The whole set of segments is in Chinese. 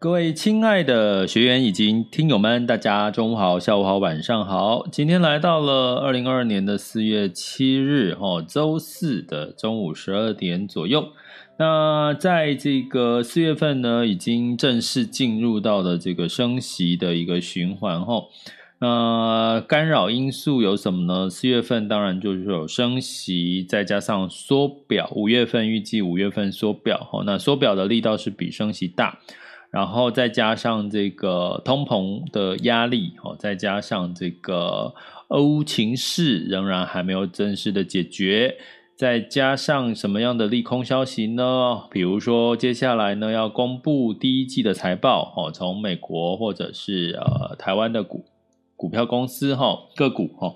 各位亲爱的学员以及听友们，大家中午好、下午好、晚上好。今天来到了二零二二年的四月七日，哦，周四的中午十二点左右。那在这个四月份呢，已经正式进入到了这个升息的一个循环，哈。那干扰因素有什么呢？四月份当然就是有升息，再加上缩表。五月份预计五月份缩表，哈，那缩表的力道是比升息大。然后再加上这个通膨的压力，哦，再加上这个俄乌情势仍然还没有正式的解决，再加上什么样的利空消息呢？比如说接下来呢要公布第一季的财报，哦，从美国或者是呃台湾的股股票公司哈个股哈。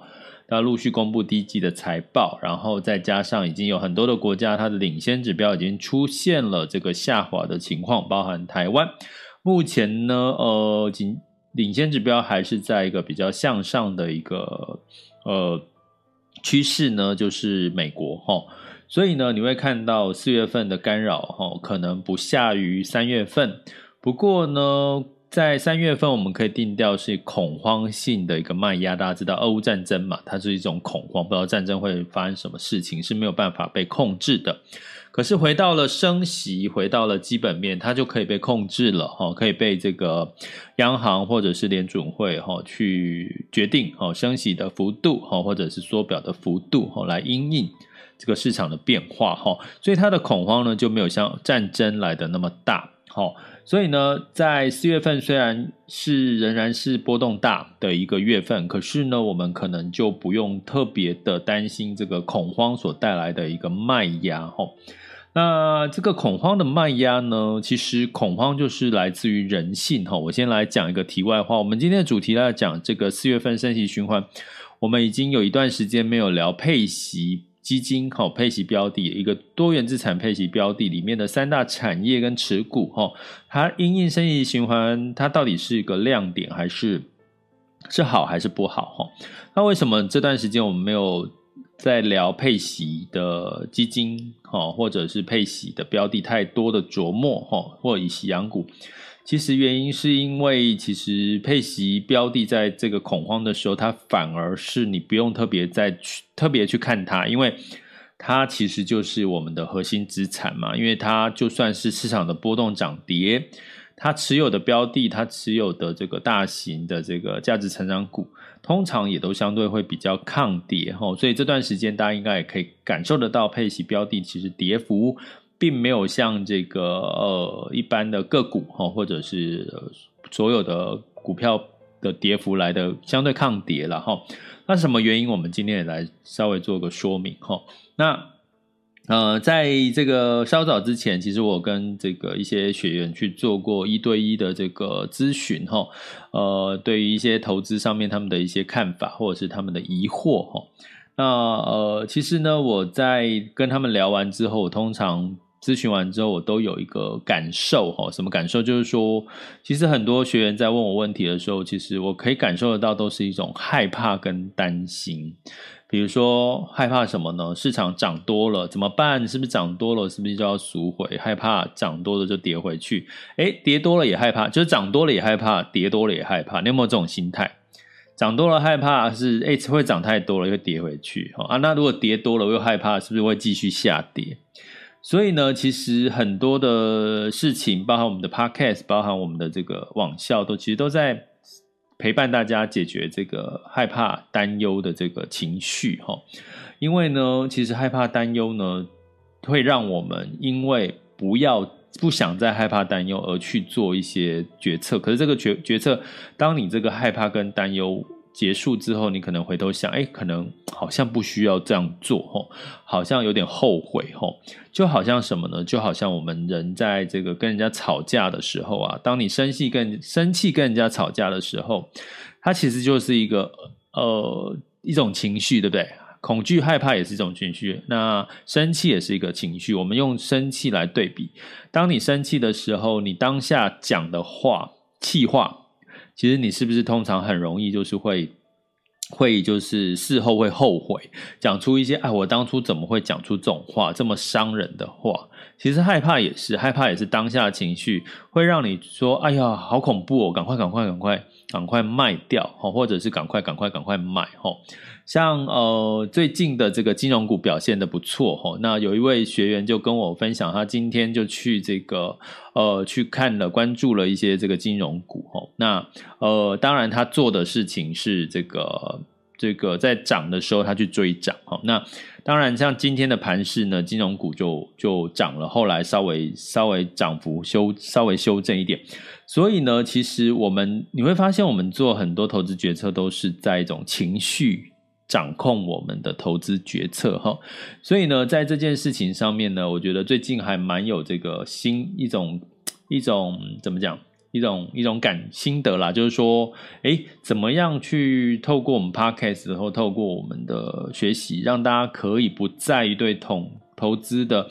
要陆续公布第一季的财报，然后再加上已经有很多的国家，它的领先指标已经出现了这个下滑的情况，包含台湾。目前呢，呃，仅领先指标还是在一个比较向上的一个呃趋势呢，就是美国齁。所以呢，你会看到四月份的干扰齁，可能不下于三月份。不过呢。在三月份，我们可以定调是恐慌性的一个卖压。大家知道，俄乌战争嘛，它是一种恐慌，不知道战争会发生什么事情，是没有办法被控制的。可是回到了升息，回到了基本面，它就可以被控制了，哈，可以被这个央行或者是联准会哈去决定，哈，升息的幅度，哈，或者是缩表的幅度，哈，来因应这个市场的变化，哈，所以它的恐慌呢就没有像战争来的那么大，哈。所以呢，在四月份虽然是仍然是波动大的一个月份，可是呢，我们可能就不用特别的担心这个恐慌所带来的一个卖压吼。那这个恐慌的卖压呢，其实恐慌就是来自于人性吼。我先来讲一个题外话，我们今天的主题要讲这个四月份升息循环，我们已经有一段时间没有聊配息。基金哈配息标的一个多元资产配息标的里面的三大产业跟持股哈，它因应生意循环，它到底是一个亮点还是是好还是不好哈？那为什么这段时间我们没有在聊配息的基金哈，或者是配息的标的太多的琢磨哈，或以息养股？其实原因是因为，其实配息标的在这个恐慌的时候，它反而是你不用特别再去特别去看它，因为它其实就是我们的核心资产嘛。因为它就算是市场的波动涨跌，它持有的标的，它持有的这个大型的这个价值成长股，通常也都相对会比较抗跌哈。所以这段时间大家应该也可以感受得到，配息标的其实跌幅。并没有像这个呃一般的个股哈，或者是所有的股票的跌幅来的相对抗跌了哈。那什么原因？我们今天也来稍微做个说明哈。那呃，在这个稍早之前，其实我跟这个一些学员去做过一对一的这个咨询哈。呃，对于一些投资上面他们的一些看法，或者是他们的疑惑哈。那呃，其实呢，我在跟他们聊完之后，我通常。咨询完之后，我都有一个感受哈，什么感受？就是说，其实很多学员在问我问题的时候，其实我可以感受得到，都是一种害怕跟担心。比如说，害怕什么呢？市场涨多了怎么办？是不是涨多了，是不是就要赎回？害怕涨多了就跌回去？诶，跌多了也害怕，就是涨多了也害怕，跌多了也害怕。你有没有这种心态？涨多了害怕是哎、会涨太多了又跌回去啊，那如果跌多了又害怕是不是会继续下跌？所以呢，其实很多的事情，包含我们的 podcast，包含我们的这个网校，都其实都在陪伴大家解决这个害怕、担忧的这个情绪哈。因为呢，其实害怕、担忧呢，会让我们因为不要不想再害怕、担忧而去做一些决策。可是这个决决策，当你这个害怕跟担忧。结束之后，你可能回头想，哎，可能好像不需要这样做，吼，好像有点后悔，吼，就好像什么呢？就好像我们人在这个跟人家吵架的时候啊，当你生气跟生气跟人家吵架的时候，它其实就是一个呃一种情绪，对不对？恐惧、害怕也是一种情绪，那生气也是一个情绪。我们用生气来对比，当你生气的时候，你当下讲的话，气话。其实你是不是通常很容易就是会会就是事后会后悔，讲出一些哎，我当初怎么会讲出这种话，这么伤人的话？其实害怕也是，害怕也是当下的情绪会让你说，哎呀，好恐怖哦，赶快赶快赶快赶快卖掉，或者是赶快赶快赶快买，像呃最近的这个金融股表现的不错哈，那有一位学员就跟我分享，他今天就去这个呃去看了关注了一些这个金融股哈，那呃当然他做的事情是这个这个在涨的时候他去追涨哈，那当然像今天的盘势呢，金融股就就涨了，后来稍微稍微涨幅修稍微修正一点，所以呢，其实我们你会发现我们做很多投资决策都是在一种情绪。掌控我们的投资决策哈，所以呢，在这件事情上面呢，我觉得最近还蛮有这个新一种一种怎么讲，一种一种感心得啦，就是说，诶，怎么样去透过我们 podcast 或透过我们的学习，让大家可以不在于对投投资的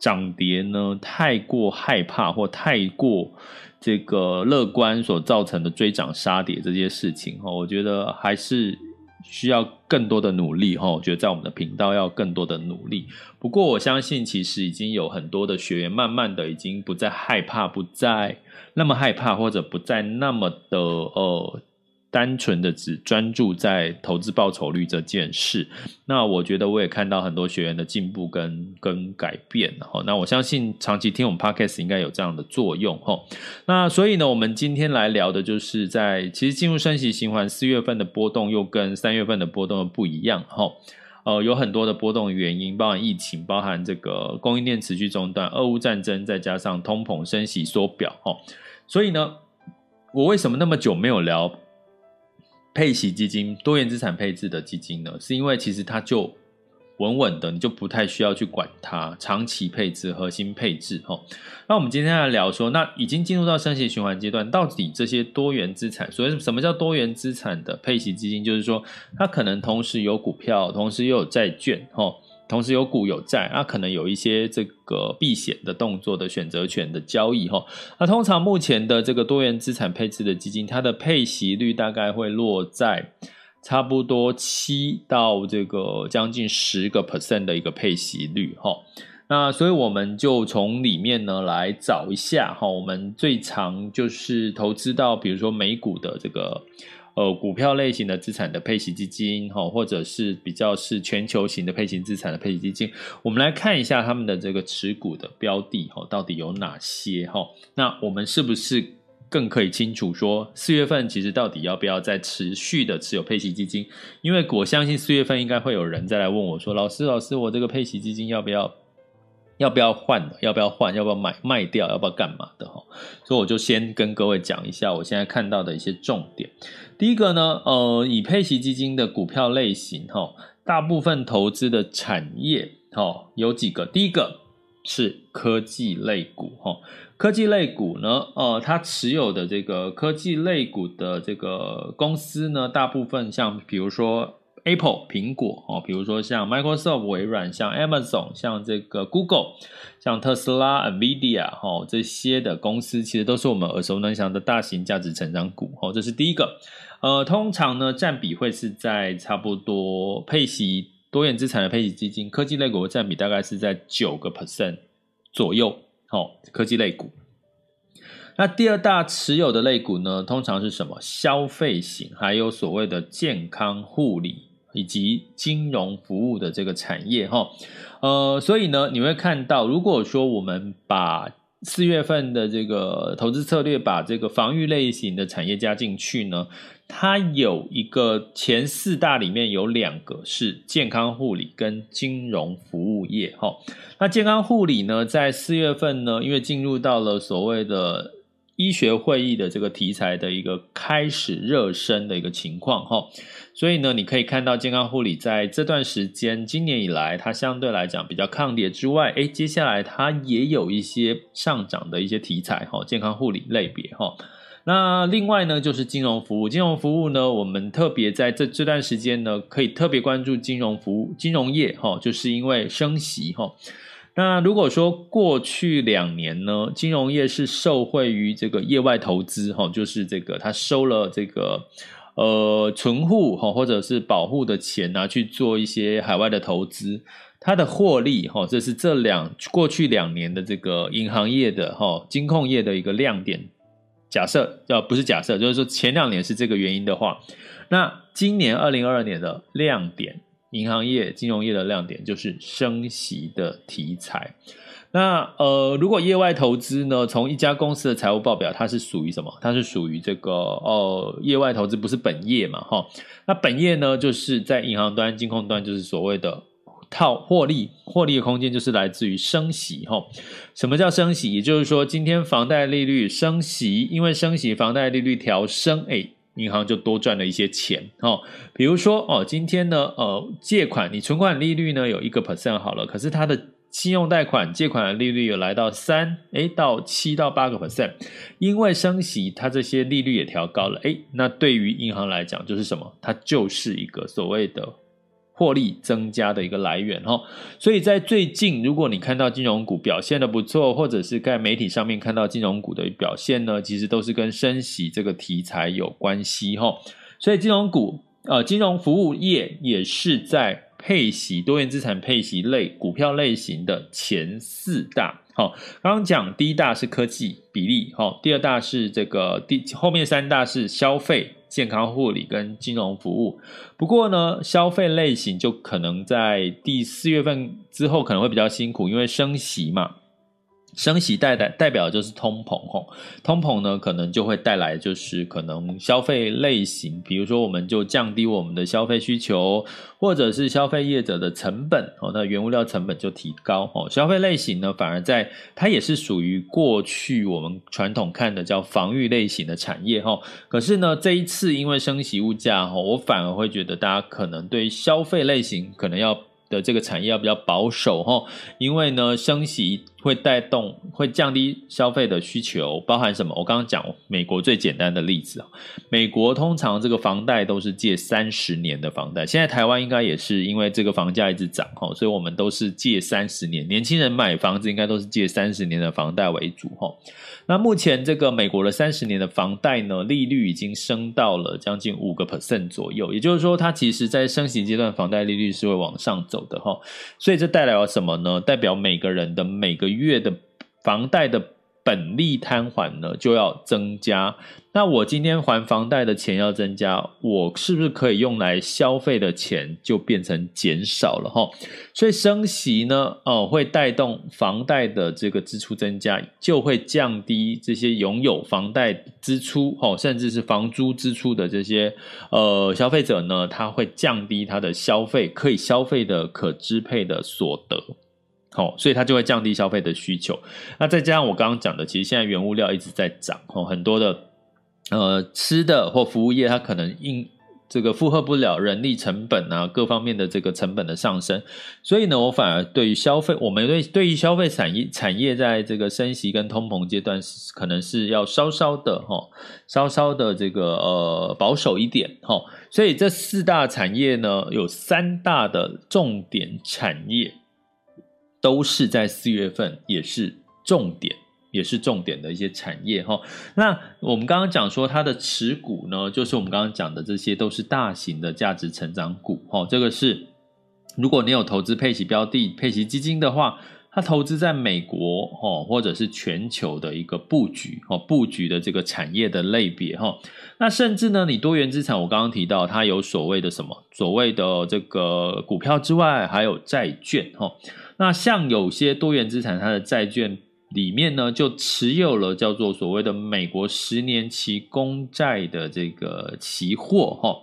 涨跌呢太过害怕或太过这个乐观所造成的追涨杀跌这些事情哈，我觉得还是。需要更多的努力哈，我觉得在我们的频道要更多的努力。不过我相信，其实已经有很多的学员慢慢的已经不再害怕，不再那么害怕，或者不再那么的呃。单纯的只专注在投资报酬率这件事，那我觉得我也看到很多学员的进步跟跟改变哈。那我相信长期听我们 Podcast 应该有这样的作用哈。那所以呢，我们今天来聊的就是在其实进入升息循环，四月份的波动又跟三月份的波动不一样哈。呃，有很多的波动原因，包含疫情，包含这个供应链持续中断，俄乌战争，再加上通膨升息缩表哈。所以呢，我为什么那么久没有聊？配息基金、多元资产配置的基金呢，是因为其实它就稳稳的，你就不太需要去管它，长期配置、核心配置。哈，那我们今天来聊说，那已经进入到升息循环阶段，到底这些多元资产，所以什么叫多元资产的配息基金？就是说，它可能同时有股票，同时又有债券，哈。同时有股有债，那可能有一些这个避险的动作的选择权的交易哈。那通常目前的这个多元资产配置的基金，它的配息率大概会落在差不多七到这个将近十个 percent 的一个配息率哈。那所以我们就从里面呢来找一下哈，我们最常就是投资到比如说美股的这个。呃，股票类型的资产的配息基金，哈，或者是比较是全球型的配息资产的配息基金，我们来看一下他们的这个持股的标的，哈，到底有哪些，哈？那我们是不是更可以清楚说，四月份其实到底要不要再持续的持有配息基金？因为我相信四月份应该会有人再来问我说，老师，老师，我这个配息基金要不要？要不要换？要不要换？要不要买卖掉？要不要干嘛的？哈，所以我就先跟各位讲一下我现在看到的一些重点。第一个呢，呃，以配息基金的股票类型，哈，大部分投资的产业，哈，有几个。第一个是科技类股，哈，科技类股呢，呃，它持有的这个科技类股的这个公司呢，大部分像比如说。Apple 苹果哦，比如说像 Microsoft 微软，像 Amazon，像这个 Google，像特斯拉、Nvidia 哦，这些的公司其实都是我们耳熟能详的大型价值成长股哦。这是第一个，呃，通常呢占比会是在差不多配息多元资产的配息基金，科技类股的占比大概是在九个 percent 左右。哦，科技类股。那第二大持有的类股呢，通常是什么？消费型，还有所谓的健康护理以及金融服务的这个产业哈。呃，所以呢，你会看到，如果说我们把四月份的这个投资策略，把这个防御类型的产业加进去呢，它有一个前四大里面有两个是健康护理跟金融服务业哈。那健康护理呢，在四月份呢，因为进入到了所谓的医学会议的这个题材的一个开始热身的一个情况哈。所以呢，你可以看到健康护理在这段时间，今年以来，它相对来讲比较抗跌之外，诶，接下来它也有一些上涨的一些题材哈，健康护理类别哈。那另外呢，就是金融服务，金融服务呢，我们特别在这这段时间呢，可以特别关注金融服务、金融业哈，就是因为升息哈。那如果说过去两年呢，金融业是受惠于这个业外投资哈，就是这个他收了这个。呃，存户哈，或者是保护的钱拿去做一些海外的投资，它的获利哈，这是这两过去两年的这个银行业的哈，金控业的一个亮点。假设呃，不是假设，就是说前两年是这个原因的话，那今年二零二二年的亮点，银行业、金融业的亮点就是升息的题材。那呃，如果业外投资呢？从一家公司的财务报表，它是属于什么？它是属于这个哦，业外投资不是本业嘛？哈，那本业呢，就是在银行端、金控端，就是所谓的套获利，获利的空间就是来自于升息。哈，什么叫升息？也就是说，今天房贷利率升息，因为升息，房贷利率调升，哎，银行就多赚了一些钱。哦，比如说哦，今天呢，呃，借款你存款利率呢有一个 percent 好了，可是它的信用贷款借款的利率有来到三哎到七到八个 percent，因为升息，它这些利率也调高了哎，那对于银行来讲就是什么？它就是一个所谓的获利增加的一个来源哈。所以在最近，如果你看到金融股表现的不错，或者是在媒体上面看到金融股的表现呢，其实都是跟升息这个题材有关系哈。所以金融股呃，金融服务业也是在。配息多元资产配息类股票类型的前四大，好，刚刚讲第一大是科技比例，好，第二大是这个第后面三大是消费、健康护理跟金融服务。不过呢，消费类型就可能在第四月份之后可能会比较辛苦，因为升息嘛。升息代代代表就是通膨吼，通膨呢可能就会带来就是可能消费类型，比如说我们就降低我们的消费需求，或者是消费业者的成本哦，那原物料成本就提高哦。消费类型呢反而在它也是属于过去我们传统看的叫防御类型的产业哈。可是呢这一次因为升息物价哈，我反而会觉得大家可能对消费类型可能要的这个产业要比较保守哈，因为呢升息。会带动，会降低消费的需求，包含什么？我刚刚讲美国最简单的例子啊，美国通常这个房贷都是借三十年的房贷，现在台湾应该也是因为这个房价一直涨哈，所以我们都是借三十年，年轻人买房子应该都是借三十年的房贷为主哈。那目前这个美国的三十年的房贷呢，利率已经升到了将近五个 percent 左右，也就是说，它其实在升息阶段，房贷利率是会往上走的哈。所以这代表了什么呢？代表每个人的每个月的房贷的本利摊还呢就要增加，那我今天还房贷的钱要增加，我是不是可以用来消费的钱就变成减少了哈？所以升息呢，哦，会带动房贷的这个支出增加，就会降低这些拥有房贷支出哦，甚至是房租支出的这些呃消费者呢，他会降低他的消费可以消费的可支配的所得。哦，所以它就会降低消费的需求。那再加上我刚刚讲的，其实现在原物料一直在涨，哦，很多的呃吃的或服务业，它可能应这个负荷不了人力成本啊，各方面的这个成本的上升。所以呢，我反而对于消费，我们对对于消费产业产业，在这个升息跟通膨阶段，可能是要稍稍的哈，稍稍的这个呃保守一点哈。所以这四大产业呢，有三大的重点产业。都是在四月份，也是重点，也是重点的一些产业哈。那我们刚刚讲说它的持股呢，就是我们刚刚讲的这些都是大型的价值成长股哈。这个是如果你有投资配息标的、配息基金的话，它投资在美国哦，或者是全球的一个布局哦，布局的这个产业的类别哈。那甚至呢，你多元资产，我刚刚提到它有所谓的什么？所谓的这个股票之外，还有债券哈。那像有些多元资产，它的债券里面呢，就持有了叫做所谓的美国十年期公债的这个期货哈。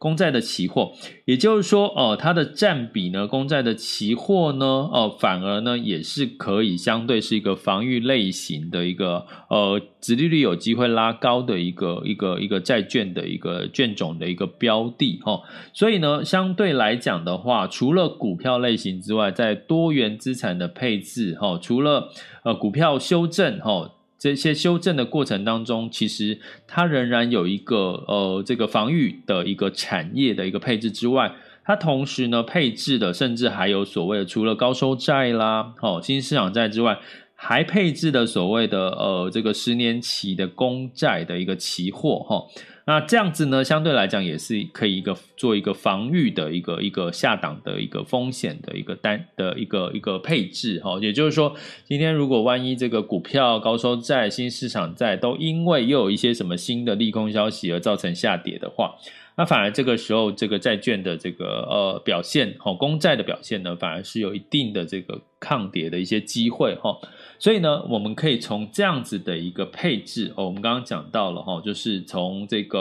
公债的期货，也就是说，哦，它的占比呢，公债的期货呢，哦，反而呢，也是可以相对是一个防御类型的一个，呃，殖利率有机会拉高的一个一个一个债券的一个券种的一个标的，哈、所以呢，相对来讲的话，除了股票类型之外，在多元资产的配置，哈、除了呃股票修正，哈、这些修正的过程当中，其实它仍然有一个呃这个防御的一个产业的一个配置之外，它同时呢配置的甚至还有所谓的除了高收债啦，哦新兴市场债之外，还配置的所谓的呃这个十年期的公债的一个期货哈。那这样子呢，相对来讲也是可以一个做一个防御的一个一个下档的一个风险的一个单的一个一个配置哈，也就是说，今天如果万一这个股票、高收债、新市场债都因为又有一些什么新的利空消息而造成下跌的话，那反而这个时候这个债券的这个呃表现，哈，公债的表现呢，反而是有一定的这个抗跌的一些机会哈。所以呢，我们可以从这样子的一个配置哦，我们刚刚讲到了哈，就是从这个。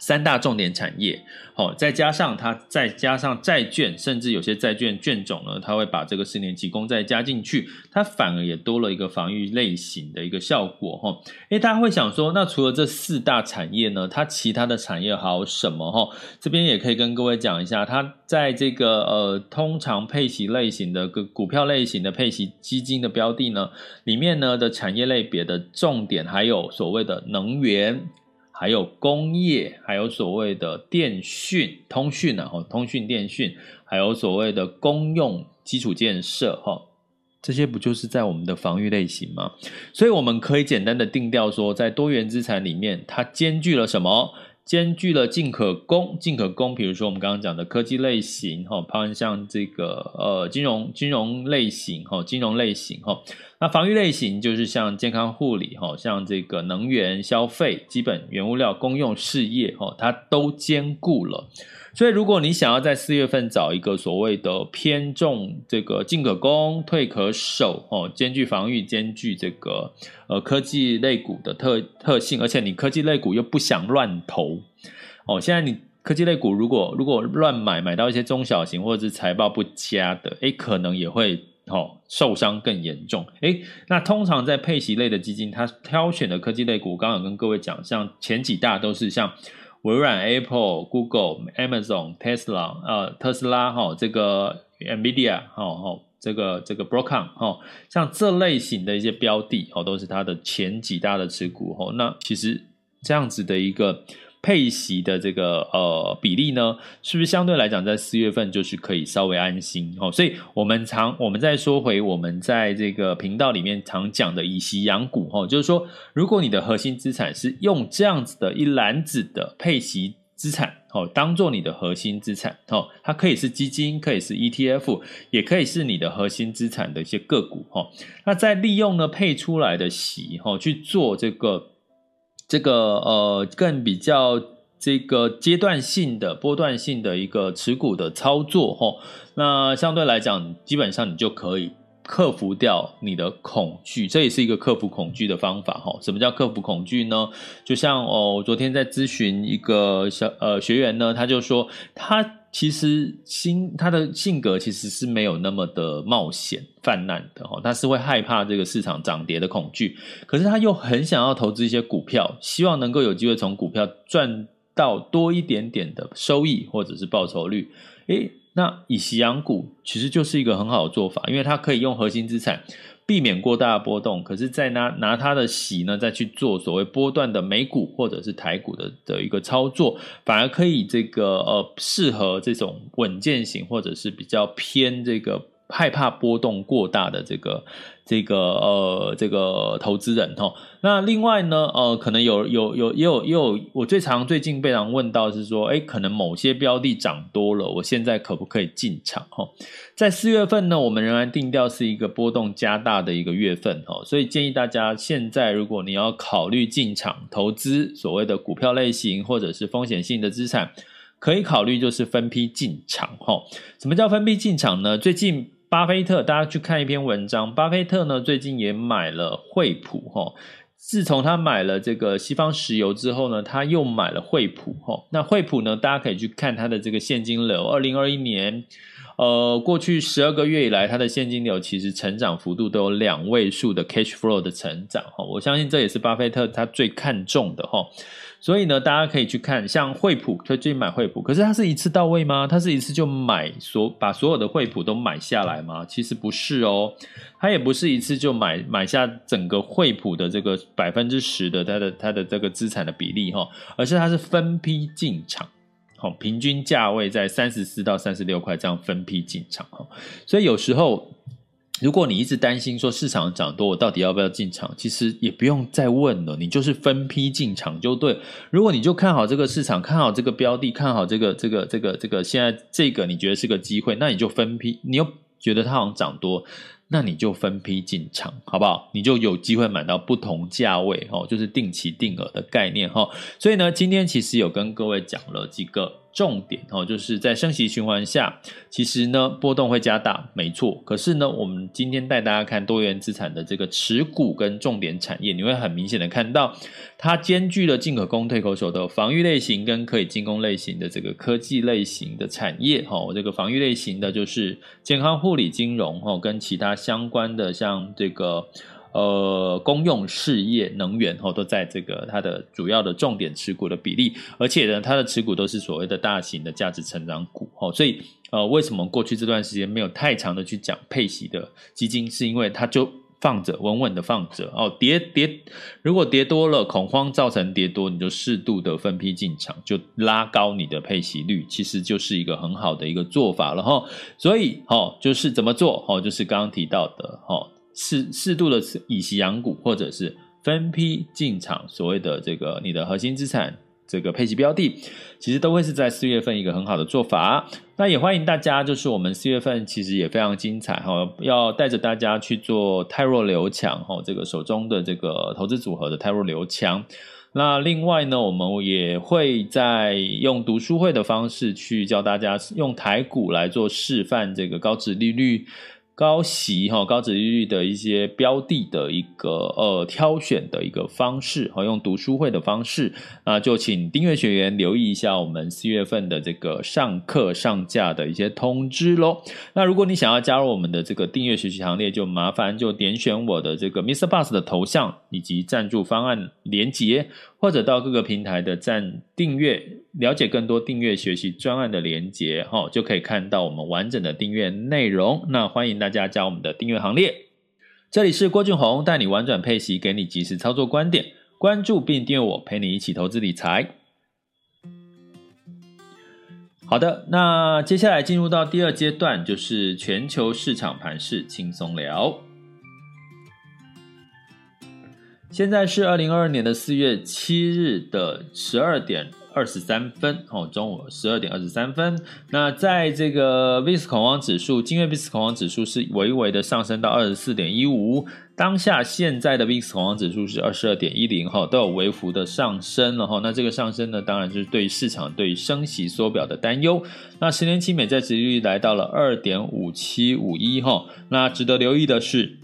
三大重点产业，好，再加上它，再加上债券，甚至有些债券券种呢，它会把这个十年期公债加进去，它反而也多了一个防御类型的一个效果，哈。诶，大家会想说，那除了这四大产业呢，它其他的产业还有什么？哈，这边也可以跟各位讲一下，它在这个呃，通常配息类型的个股票类型的配息基金的标的呢，里面呢的产业类别的重点还有所谓的能源。还有工业，还有所谓的电讯、通讯呢，哈，通讯电讯，还有所谓的公用基础建设，哈，这些不就是在我们的防御类型吗？所以我们可以简单的定调说，在多元资产里面，它兼具了什么？兼具了进可攻，进可攻。比如说我们刚刚讲的科技类型，哈，包含像这个呃金融金融类型，哈，金融类型，哈。那防御类型就是像健康护理，哈，像这个能源消费、基本原物料、公用事业，哈，它都兼顾了。所以，如果你想要在四月份找一个所谓的偏重这个进可攻、退可守哦，兼具防御、兼具这个呃科技类股的特特性，而且你科技类股又不想乱投哦。现在你科技类股如果如果乱买，买到一些中小型或者是财报不佳的，诶，可能也会哦受伤更严重。诶，那通常在配息类的基金，它挑选的科技类股，刚刚有跟各位讲，像前几大都是像。微软、Apple、Google、Amazon、Tesla，呃，特斯拉哈，这个 Nvidia 哈，哈，这个这个 Broadcom 哈，像这类型的一些标的哦，都是它的前几大的持股哦。那其实这样子的一个。配息的这个呃比例呢，是不是相对来讲在四月份就是可以稍微安心哦？所以我们常我们再说回我们在这个频道里面常讲的以息养股哦，就是说如果你的核心资产是用这样子的一篮子的配息资产哦，当做你的核心资产哦，它可以是基金，可以是 ETF，也可以是你的核心资产的一些个股哦。那再利用呢配出来的息哦去做这个。这个呃，更比较这个阶段性的波段性的一个持股的操作哦，那相对来讲，基本上你就可以克服掉你的恐惧，这也是一个克服恐惧的方法齁。什么叫克服恐惧呢？就像哦，我昨天在咨询一个小呃学员呢，他就说他。其实心他的性格其实是没有那么的冒险泛滥的哈，他是会害怕这个市场涨跌的恐惧，可是他又很想要投资一些股票，希望能够有机会从股票赚到多一点点的收益或者是报酬率。诶，那以息养股其实就是一个很好的做法，因为它可以用核心资产。避免过大的波动，可是再拿拿它的息呢，再去做所谓波段的美股或者是台股的的一个操作，反而可以这个呃适合这种稳健型或者是比较偏这个害怕波动过大的这个这个呃这个投资人哈。那另外呢，呃，可能有有有也有也有，我最常最近被人问到是说，哎，可能某些标的涨多了，我现在可不可以进场哈？在四月份呢，我们仍然定调是一个波动加大的一个月份哈，所以建议大家现在如果你要考虑进场投资所谓的股票类型或者是风险性的资产，可以考虑就是分批进场哈。什么叫分批进场呢？最近。巴菲特，大家去看一篇文章。巴菲特呢，最近也买了惠普哈。自从他买了这个西方石油之后呢，他又买了惠普哈。那惠普呢，大家可以去看它的这个现金流。二零二一年，呃，过去十二个月以来，它的现金流其实成长幅度都有两位数的 cash flow 的成长哈。我相信这也是巴菲特他最看重的哈。所以呢，大家可以去看，像惠普，他最近买惠普，可是他是一次到位吗？他是一次就买所把所有的惠普都买下来吗？其实不是哦，他也不是一次就买买下整个惠普的这个百分之十的它的它的这个资产的比例哈，而是它是分批进场，好，平均价位在三十四到三十六块这样分批进场哈，所以有时候。如果你一直担心说市场涨多，我到底要不要进场？其实也不用再问了，你就是分批进场就对。如果你就看好这个市场，看好这个标的，看好这个这个这个这个现在这个你觉得是个机会，那你就分批。你又觉得它好像涨多，那你就分批进场，好不好？你就有机会买到不同价位哦，就是定期定额的概念哈。所以呢，今天其实有跟各位讲了几个。重点哦，就是在升息循环下，其实呢波动会加大，没错。可是呢，我们今天带大家看多元资产的这个持股跟重点产业，你会很明显的看到，它兼具了进可攻退可守的防御类型跟可以进攻类型的这个科技类型的产业。哈，这个防御类型的就是健康护理、金融哈，跟其他相关的像这个。呃，公用事业、能源哦，都在这个它的主要的重点持股的比例，而且呢，它的持股都是所谓的大型的价值成长股哦，所以呃，为什么过去这段时间没有太长的去讲配息的基金，是因为它就放着稳稳的放着哦，跌跌，如果跌多了，恐慌造成跌多，你就适度的分批进场，就拉高你的配息率，其实就是一个很好的一个做法了哈。所以哦，就是怎么做哦，就是刚刚提到的哦。适适度的以息养股，或者是分批进场，所谓的这个你的核心资产这个配息标的，其实都会是在四月份一个很好的做法。那也欢迎大家，就是我们四月份其实也非常精彩哈，要带着大家去做泰弱留强哈，这个手中的这个投资组合的泰弱留强。那另外呢，我们也会在用读书会的方式去教大家用台股来做示范，这个高值利率。高息哈，高殖利率的一些标的的一个呃挑选的一个方式，和用读书会的方式，那就请订阅学员留意一下我们四月份的这个上课上架的一些通知喽。那如果你想要加入我们的这个订阅学习行列，就麻烦就点选我的这个 Mr. Bus 的头像以及赞助方案连接。或者到各个平台的赞订阅，了解更多订阅学习专案的连接，哈，就可以看到我们完整的订阅内容。那欢迎大家加我们的订阅行列。这里是郭俊宏，带你玩转配息，给你即时操作观点。关注并订阅我，陪你一起投资理财。好的，那接下来进入到第二阶段，就是全球市场盘势轻松聊。现在是二零二二年的四月七日的十二点二十三分，哦，中午十二点二十三分。那在这个 VIX 恐慌指数，今日 VIX 恐慌指数是微微的上升到二十四点一五。当下现在的 VIX 恐慌指数是二十二点一零，哈，都有微幅的上升了，哈。那这个上升呢，当然就是对市场对升息缩表的担忧。那十年期美债殖利率来到了二点五七五一，哈。那值得留意的是。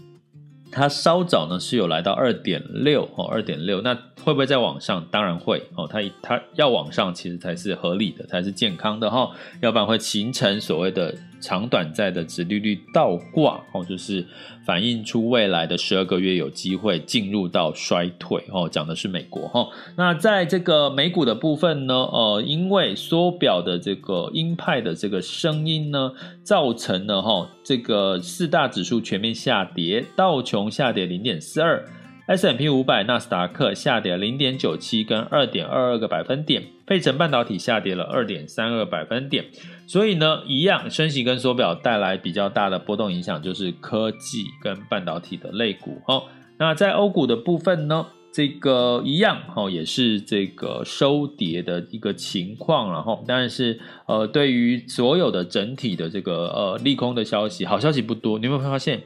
它稍早呢是有来到二点六哦，二点六，那会不会再往上？当然会哦，它它要往上，其实才是合理的，才是健康的哈，要不然会形成所谓的。长短债的殖利率倒挂哦，就是反映出未来的十二个月有机会进入到衰退哦，讲的是美国哈。那在这个美股的部分呢，呃，因为缩表的这个鹰派的这个声音呢，造成了哈这个四大指数全面下跌，道琼下跌零点四二。S&P 五百、纳斯达克下跌零点九七跟二点二二个百分点，费城半导体下跌了二点三二百分点。所以呢，一样升息跟缩表带来比较大的波动影响，就是科技跟半导体的类股。哦，那在欧股的部分呢，这个一样哈，也是这个收跌的一个情况。然后，但是呃，对于所有的整体的这个呃利空的消息，好消息不多。你有没有发现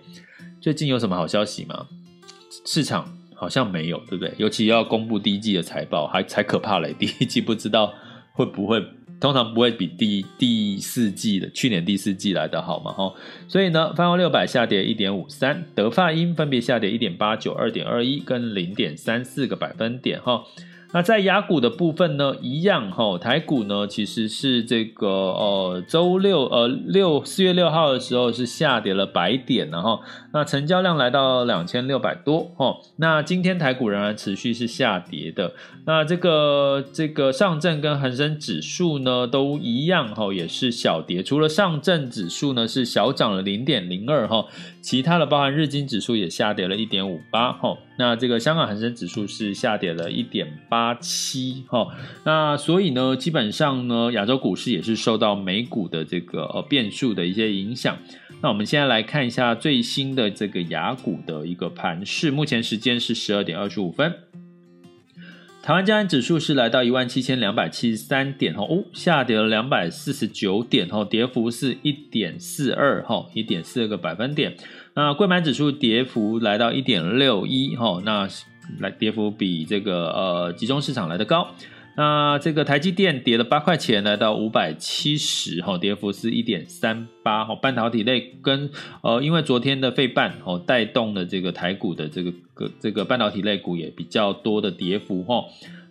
最近有什么好消息吗？市场好像没有，对不对？尤其要公布第一季的财报，还才可怕嘞。第一季不知道会不会，通常不会比第第四季的去年第四季来的好嘛？哈，所以呢，泛欧六百下跌一点五三，德发英分别下跌一点八九、二点二一跟零点三四个百分点，哈。那在雅股的部分呢，一样哈，台股呢其实是这个呃周六呃六四月六号的时候是下跌了百点，然后那成交量来到两千六百多哈。那今天台股仍然持续是下跌的。那这个这个上证跟恒生指数呢都一样哈，也是小跌，除了上证指数呢是小涨了零点零二哈，其他的包含日经指数也下跌了一点五八哈。那这个香港恒生指数是下跌了一点八七哈，那所以呢，基本上呢，亚洲股市也是受到美股的这个呃变数的一些影响。那我们现在来看一下最新的这个雅股的一个盘势，目前时间是十二点二十五分。台湾加安指数是来到一万七千两百七十三点哦，下跌了两百四十九点哦，跌幅是一点四二哈，一点四二个百分点。那贵买指数跌幅来到一点六一哈，那来跌幅比这个呃集中市场来的高。那这个台积电跌了八块钱，来到五百七十哈，跌幅是一点三八哈。半导体类跟呃，因为昨天的费半哦带动了这个台股的这个个这个半导体类股也比较多的跌幅哈。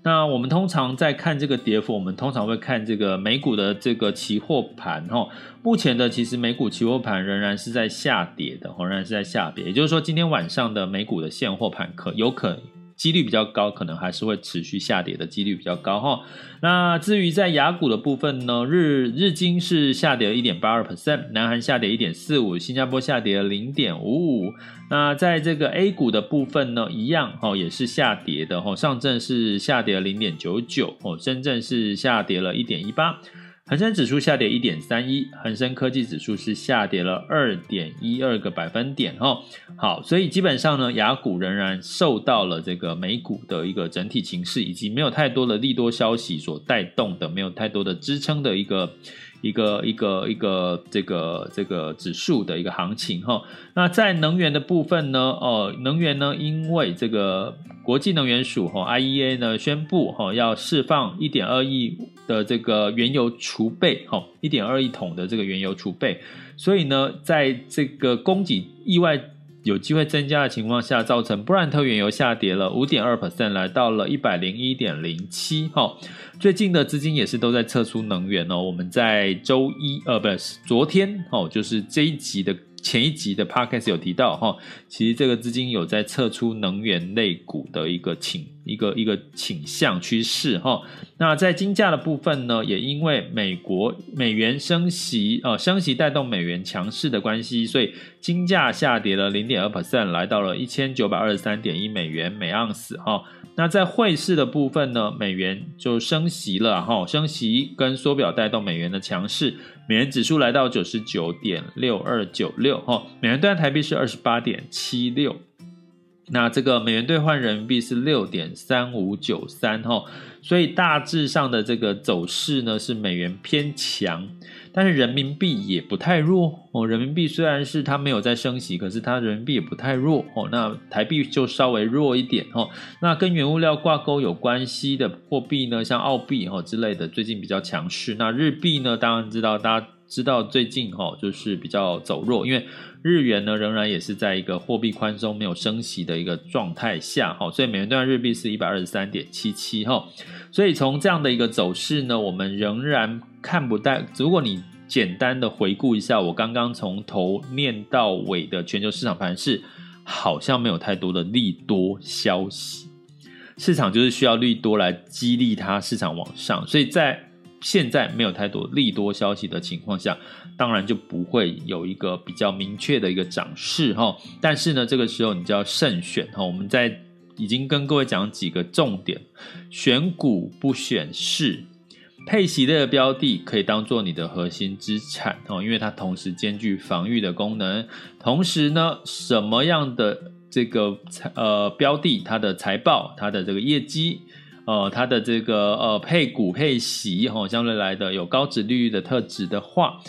那我们通常在看这个跌幅，我们通常会看这个美股的这个期货盘哈。目前的其实美股期货盘仍然是在下跌的，仍然是在下跌。也就是说，今天晚上的美股的现货盘可有可。几率比较高，可能还是会持续下跌的几率比较高哈。那至于在雅股的部分呢，日日经是下跌了一点八二 percent，南韩下跌一点四五，新加坡下跌了零点五五。那在这个 A 股的部分呢，一样哈，也是下跌的哈。上证是下跌了零点九九，哦，深圳是下跌了一点一八。恒生指数下跌一点三一，恒生科技指数是下跌了二点一二个百分点哈。好，所以基本上呢，雅股仍然受到了这个美股的一个整体情势，以及没有太多的利多消息所带动的，没有太多的支撑的一个。一个一个一个这个这个指数的一个行情哈，那在能源的部分呢，哦，能源呢，因为这个国际能源署哈 IEA 呢宣布哈要释放一点二亿的这个原油储备哈，一点二亿桶的这个原油储备，所以呢，在这个供给意外。有机会增加的情况下，造成布兰特原油下跌了五点二 percent，来到了一百零一点零七。哈，最近的资金也是都在撤出能源哦。我们在周一，呃，不是昨天，哦，就是这一集的。前一集的 podcast 有提到哈，其实这个资金有在撤出能源类股的一个情一个一个倾向趋势哈。那在金价的部分呢，也因为美国美元升息呃升息带动美元强势的关系，所以金价下跌了零点二 percent，来到了一千九百二十三点一美元每盎司哈。那在汇市的部分呢，美元就升息了哈，升息跟缩表带动美元的强势。美元指数来到九十九点六二九六哈，美元兑台币是二十八点七六，那这个美元兑换人民币是六点三五九三哈，所以大致上的这个走势呢是美元偏强。但是人民币也不太弱哦，人民币虽然是它没有在升息，可是它人民币也不太弱哦。那台币就稍微弱一点哦。那跟原物料挂钩有关系的货币呢，像澳币哈之类的，最近比较强势。那日币呢，当然知道，大家知道最近哈就是比较走弱，因为日元呢仍然也是在一个货币宽松没有升息的一个状态下哈，所以美元兑日币是一百二十三点七七哈。所以从这样的一个走势呢，我们仍然。看不到，如果你简单的回顾一下我刚刚从头念到尾的全球市场盘势，好像没有太多的利多消息，市场就是需要利多来激励它市场往上，所以在现在没有太多利多消息的情况下，当然就不会有一个比较明确的一个涨势哈。但是呢，这个时候你就要慎选哈。我们在已经跟各位讲几个重点：选股不选市，配息类的标的可以当做你的核心资产哦，因为它同时兼具防御的功能。同时呢，什么样的这个财呃标的，它的财报、它的这个业绩，呃，它的这个呃配股配息，哈、相对来的有高殖利率的特质的话。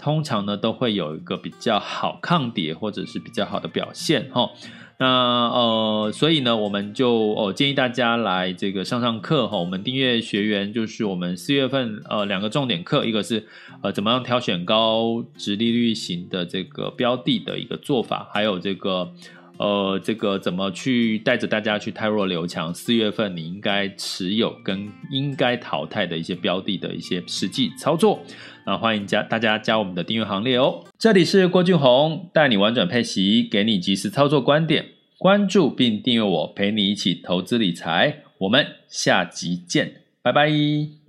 通常呢，都会有一个比较好抗跌，或者是比较好的表现哈。那呃，所以呢，我们就哦建议大家来这个上上课哈。我们订阅学员就是我们四月份呃两个重点课，一个是呃怎么样挑选高殖利率型的这个标的的一个做法，还有这个呃这个怎么去带着大家去汰弱留强。四月份你应该持有跟应该淘汰的一些标的的一些实际操作。那欢迎加大家加我们的订阅行列哦！这里是郭俊宏，带你玩转配息，给你及时操作观点。关注并订阅我，陪你一起投资理财。我们下集见，拜拜。